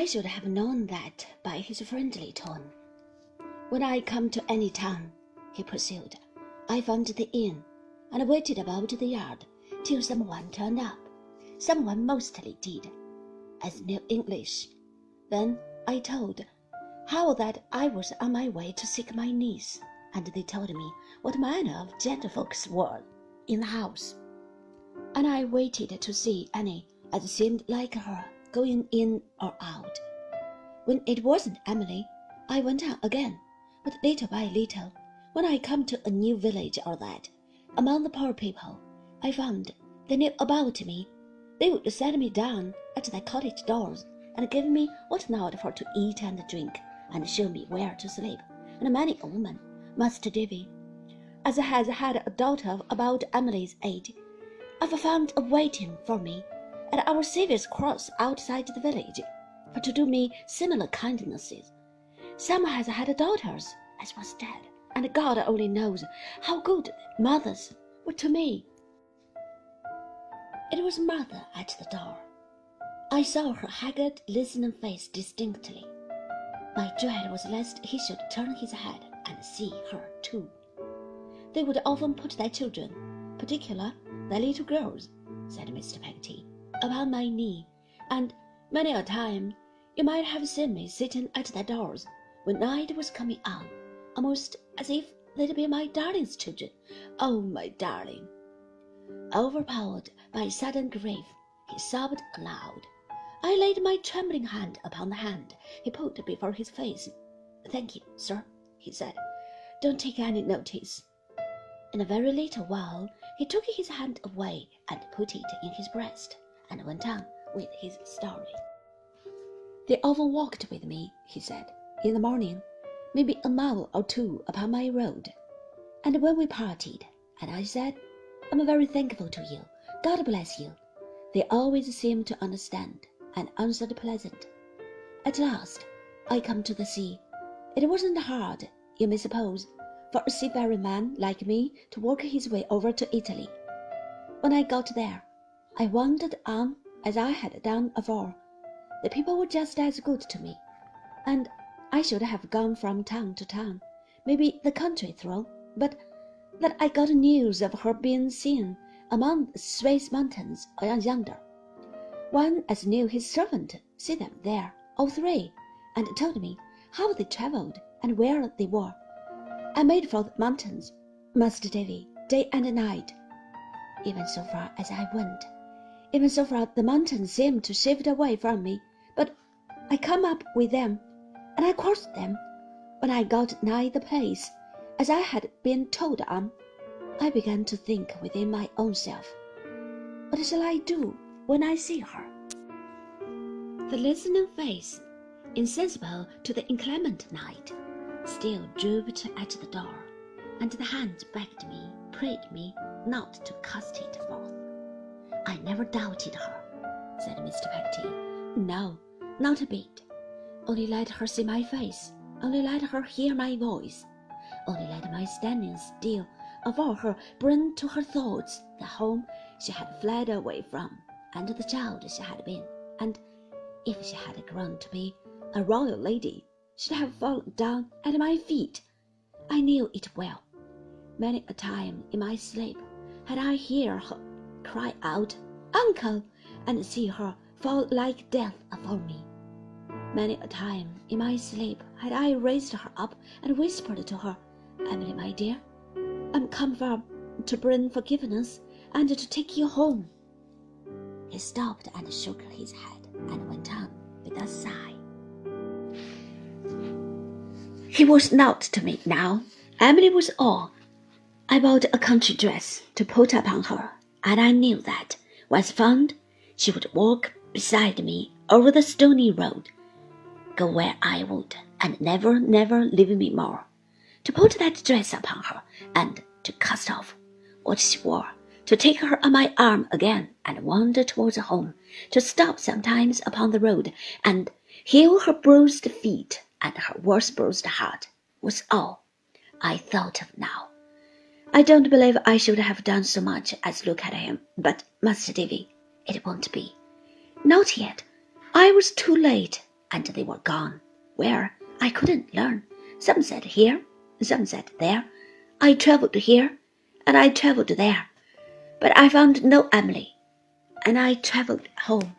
I should have known that by his friendly tone. When I come to any town, he pursued, I found the inn and waited about the yard till someone turned up. Someone mostly did, as knew English. Then I told how that I was on my way to seek my niece, and they told me what manner of gentlefolks were in the house. And I waited to see any as seemed like her going in or out. When it wasn't Emily, I went out again, but little by little, when I come to a new village or that, among the poor people, I found they knew about me. They would set me down at their cottage doors and give me what not for to eat and drink, and show me where to sleep. And many a woman, Master Davy, as I has had a daughter of about Emily's age, I've found a waiting for me at our Saviour's cross outside the village, for to do me similar kindnesses. Some has had daughters as was dead, and God only knows how good mothers were to me. It was mother at the door. I saw her haggard, listening face distinctly. My dread was lest he should turn his head and see her too. They would often put their children, particular their little girls, said Mr. Peggotty, upon my knee, and many a time you might have seen me sitting at their doors when night was coming on, almost as if they'd be my darling's children. Oh, my darling! Overpowered by sudden grief, he sobbed aloud. I laid my trembling hand upon the hand he put before his face. Thank you, sir, he said. Don't take any notice. In a very little while, he took his hand away and put it in his breast, and went on with his story. They often walked with me, he said, in the morning, maybe a mile or two upon my road. And when we parted, and I said, I'm very thankful to you, God bless you, they always seemed to understand and answered pleasant. At last, I come to the sea. It wasn't hard, you may suppose, for a seafaring man like me to work his way over to Italy. When I got there, I wandered on as I had done afore. The people were just as good to me, and I should have gone from town to town, maybe the country through, but that I got news of her being seen among the Swiss mountains yonder. One as knew his servant see them there, all three, and told me how they travelled and where they were. I made for the mountains, Master Davy, day and night. Even so far as I went, even so far the mountains seemed to shift away from me, but I come up with them, and I crossed them. When I got nigh the place, as I had been told on, I began to think within my own self, What shall I do when I see her? The listening face, insensible to the inclement night, still drooped at the door, and the hand begged me, prayed me not to cast it forth. I never doubted her, said Mr. Peggotty. No, not a bit. Only let her see my face, only let her hear my voice, only let my standing still of her bring to her thoughts the home she had fled away from, and the child she had been, and if she had grown to be a royal lady, should have fallen down at my feet. I knew it well. Many a time in my sleep had I heard her cry out, Uncle, and see her fall like death afore me. Many a time in my sleep had I raised her up and whispered to her, Emily, my dear, I'm come from to bring forgiveness and to take you home. He stopped and shook his head and went on with a sigh. He was not to me now. Emily was all. I bought a country dress to put upon her, and I knew that, once found, she would walk beside me over the stony road, go where I would, and never, never leave me more. To put that dress upon her, and to cast off what she wore, to take her on my arm again and wander towards home, to stop sometimes upon the road and heal her bruised feet and her worse bruised heart, was all I thought of now. I don't believe I should have done so much as look at him, but, Master Davy, it won't be. Not yet. I was too late. and they were gone. Where? I couldn't learn. Some said here, some said there. I travelled here, and I travelled there, but I found no Emily, and I travelled home.